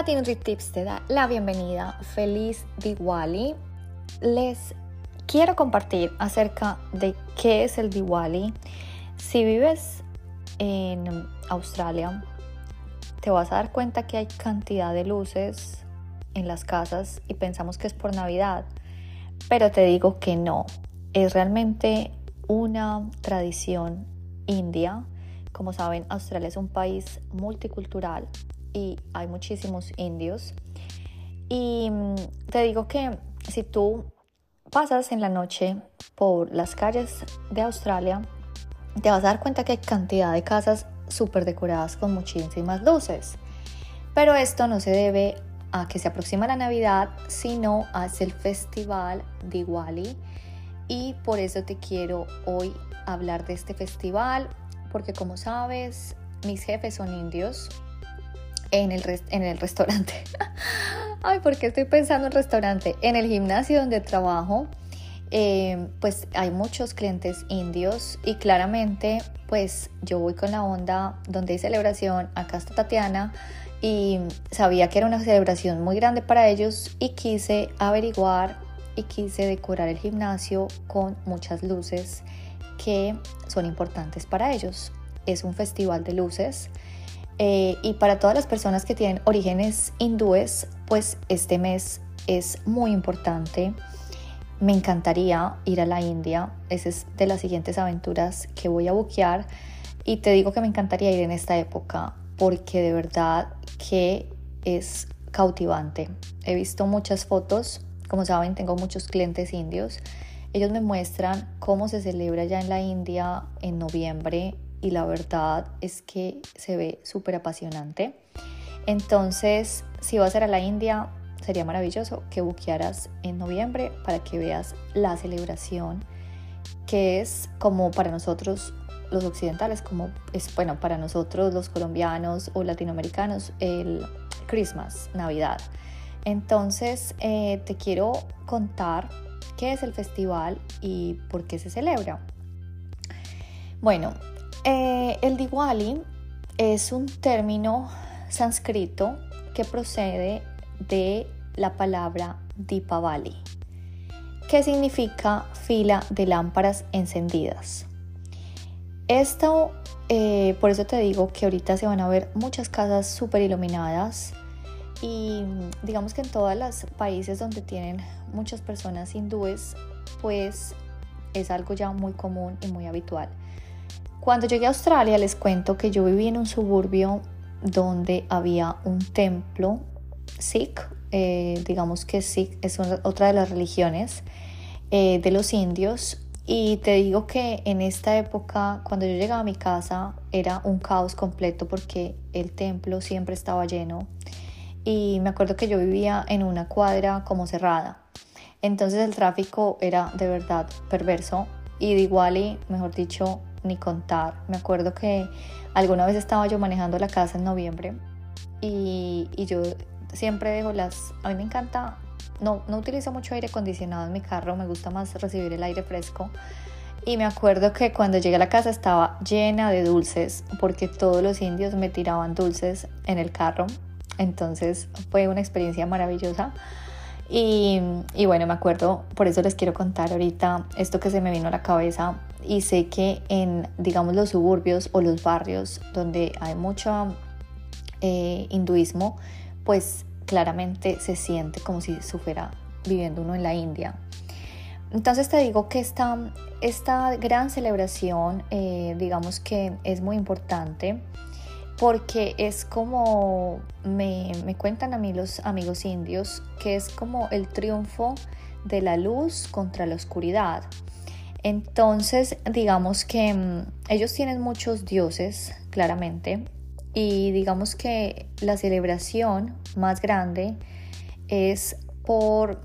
Katy NutriTips te da la bienvenida. Feliz Diwali. Les quiero compartir acerca de qué es el Diwali. Si vives en Australia, te vas a dar cuenta que hay cantidad de luces en las casas y pensamos que es por Navidad, pero te digo que no. Es realmente una tradición india. Como saben, Australia es un país multicultural y hay muchísimos indios. Y mm, te digo que si tú pasas en la noche por las calles de Australia, te vas a dar cuenta que hay cantidad de casas súper decoradas con muchísimas luces. Pero esto no se debe a que se aproxima la Navidad, sino a el festival Diwali. Y por eso te quiero hoy hablar de este festival, porque como sabes, mis jefes son indios en el, en el restaurante. Ay, ¿por qué estoy pensando en restaurante? En el gimnasio donde trabajo, eh, pues hay muchos clientes indios y claramente pues yo voy con la onda donde hay celebración, acá está Tatiana y sabía que era una celebración muy grande para ellos y quise averiguar y quise decorar el gimnasio con muchas luces que son importantes para ellos. Es un festival de luces eh, y para todas las personas que tienen orígenes hindúes, pues este mes es muy importante. Me encantaría ir a la India. Esa es de las siguientes aventuras que voy a buquear. Y te digo que me encantaría ir en esta época porque de verdad que es cautivante. He visto muchas fotos. Como saben, tengo muchos clientes indios. Ellos me muestran cómo se celebra ya en la India en noviembre y la verdad es que se ve súper apasionante. Entonces, si vas a ir a la India, sería maravilloso que buquearas en noviembre para que veas la celebración que es como para nosotros los occidentales, como es bueno para nosotros los colombianos o latinoamericanos el Christmas, Navidad. Entonces eh, te quiero contar qué es el festival y por qué se celebra. Bueno, eh, el Diwali es un término sánscrito que procede de la palabra Dipavali, que significa fila de lámparas encendidas. Esto, eh, por eso te digo que ahorita se van a ver muchas casas súper iluminadas y digamos que en todos los países donde tienen muchas personas hindúes, pues es algo ya muy común y muy habitual. Cuando llegué a Australia les cuento que yo viví en un suburbio donde había un templo Sikh, eh, digamos que Sikh es otra de las religiones eh, de los indios. Y te digo que en esta época cuando yo llegaba a mi casa era un caos completo porque el templo siempre estaba lleno. Y me acuerdo que yo vivía en una cuadra como cerrada. Entonces el tráfico era de verdad perverso. Y de igual y mejor dicho ni contar. Me acuerdo que alguna vez estaba yo manejando la casa en noviembre y, yo siempre dejo las... A mí me encanta, no, no utilizo mucho aire acondicionado en mi carro, me gusta más recibir el aire fresco. Y me acuerdo que cuando llegué a la casa estaba llena de dulces porque todos los indios me tiraban dulces en el carro. Entonces fue una experiencia maravillosa. Y, y, bueno, me acuerdo, por eso les quiero contar ahorita esto que se me vino a la cabeza y sé que en, digamos, los suburbios o los barrios donde hay mucho eh, hinduismo, pues claramente se siente como si fuera viviendo uno en la India. Entonces te digo que esta, esta gran celebración, eh, digamos que es muy importante porque es como me, me, cuentan a mí los amigos indios, que es como el triunfo de la luz contra la oscuridad. Entonces, digamos que mm, ellos tienen muchos dioses, claramente, y digamos que la celebración más grande es por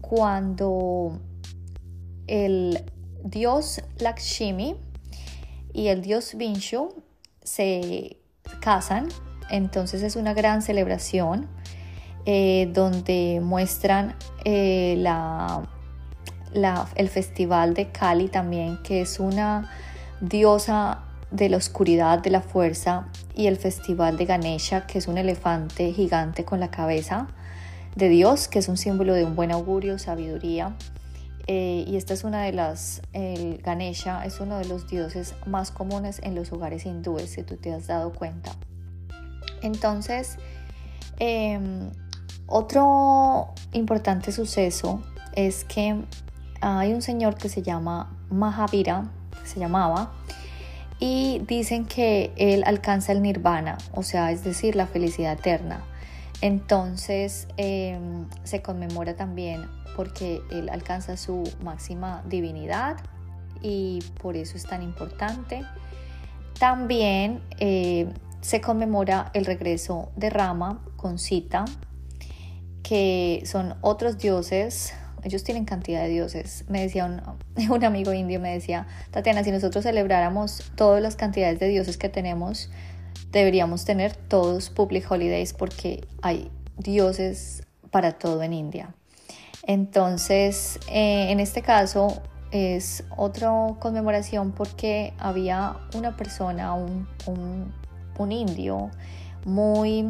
cuando el dios Lakshmi y el dios Vinshu se casan, entonces es una gran celebración eh, donde muestran eh, la el festival de Cali también, que es una diosa de la oscuridad, de la fuerza y el festival de Ganesha, que es un elefante gigante con la cabeza de Dios, que es un símbolo de un buen augurio, sabiduría. Eh, y esta es una de las, el Ganesha es uno de los dioses más comunes en los hogares hindúes, si tú te has dado cuenta. Entonces, em, otro importante suceso es que hay un señor que se llama Mahavira, se llamaba, y dicen que él alcanza el nirvana, o sea, es decir, la felicidad eterna. Entonces em, se conmemora también porque él alcanza su máxima divinidad y por eso es tan importante. También eh, se conmemora el regreso de Rama con Sita, que son otros dioses ellos tienen cantidad de dioses. Me decía un, amigo indio, me decía, Tatiana, si nosotros celebráramos todas las cantidades de dioses que tenemos, deberíamos tener todos public holidays porque hay dioses para todo en India. Entonces, eh, en este caso es otra conmemoración porque había una persona, un, un, indio muy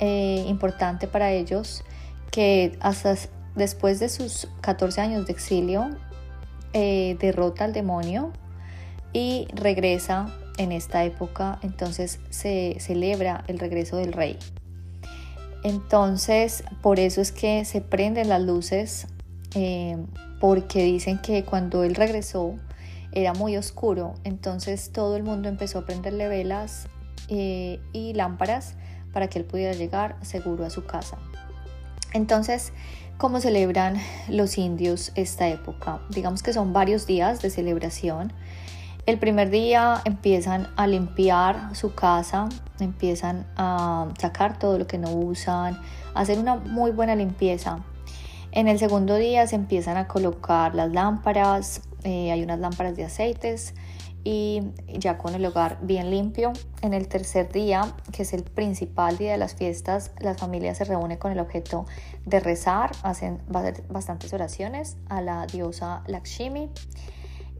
eh, importante para ellos que hasta después de sus 14 años de exilio, eh, derrota al demonio y regresa en esta época, entonces se celebra el regreso del rey. Entonces, por eso es que se prenden las luces, eh, porque dicen que cuando él regresó era muy oscuro, entonces todo el mundo empezó a prenderle velas eh, y lámparas para que él pudiera llegar seguro a su casa. Entonces, ¿cómo celebran los indios esta época? Digamos que son varios días de celebración. El primer día empiezan a limpiar su casa, empiezan a sacar todo lo que no usan, hacer una muy buena limpieza. En el segundo día se empiezan a colocar las lámparas, eh, hay unas lámparas de aceites, y ya con el hogar bien limpio. En el tercer día, que es el principal día de las fiestas, las familias se reúnen con el objeto de rezar, hacen bastantes oraciones a la diosa Lakshmi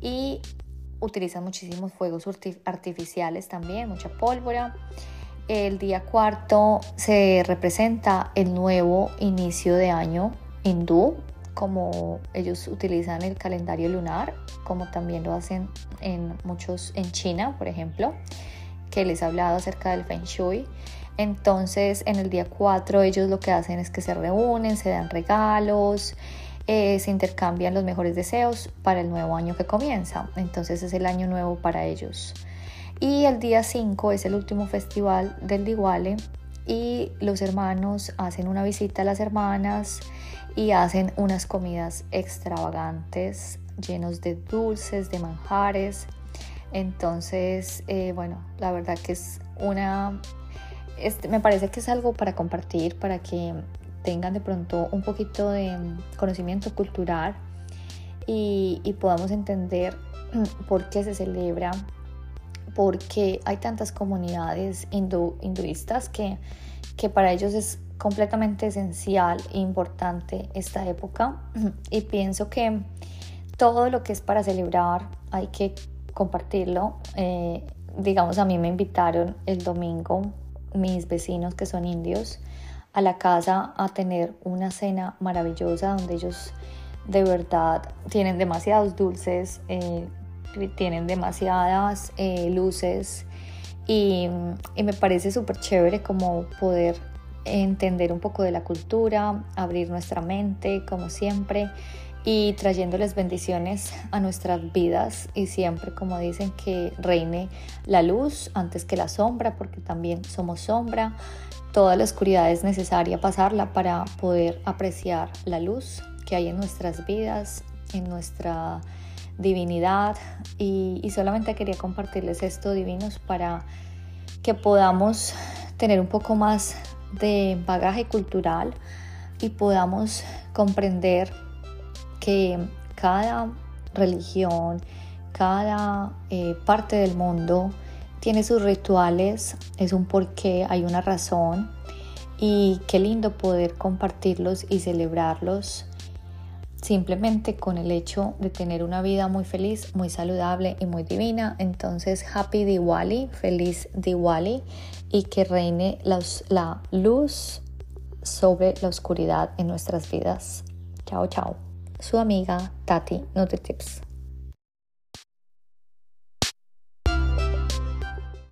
y utilizan muchísimos fuegos artificiales también, mucha pólvora. El día cuarto se representa el nuevo inicio de año hindú, como ellos utilizan el calendario lunar, como también lo hacen en muchos en China, por ejemplo, que les he hablado acerca del Feng Shui. Entonces, en el día 4 ellos lo que hacen es que se reúnen, se dan regalos, eh, se intercambian los mejores deseos para el nuevo año que comienza. Entonces es el año nuevo para ellos. Y el día 5 es el último festival del Diwali y los hermanos hacen una visita a las hermanas y hacen unas comidas extravagantes llenos de dulces, de manjares. Entonces, eh, bueno, la verdad que es una, me parece que es algo para compartir, para que tengan de pronto un poquito de conocimiento cultural y, podamos entender por qué se celebra, porque hay tantas comunidades hinduistas que, que para ellos es completamente esencial e importante esta época y pienso que todo lo que es para celebrar hay que compartirlo. Eh, digamos, a mí me invitaron el domingo mis vecinos que son indios a la casa a tener una cena maravillosa donde ellos de verdad tienen demasiados dulces, eh, tienen demasiadas eh, luces y, y, me parece súper chévere como poder entender un poco de la cultura, abrir nuestra mente como siempre y trayéndoles bendiciones a nuestras vidas y siempre como dicen que reine la luz antes que la sombra porque también somos sombra. Toda la oscuridad es necesaria pasarla para poder apreciar la luz que hay en nuestras vidas, en nuestra divinidad y, solamente quería compartirles esto divinos para que podamos tener un poco más de bagaje cultural y podamos comprender que cada religión, cada eh, parte del mundo tiene sus rituales, es un porqué, hay una razón. Y qué lindo poder compartirlos y celebrarlos simplemente con el hecho de tener una vida muy feliz, muy saludable y muy divina. Entonces, happy Diwali, feliz Diwali y que reine la, luz sobre la oscuridad en nuestras vidas. Chao, chao. Su amiga Tati NutriTips.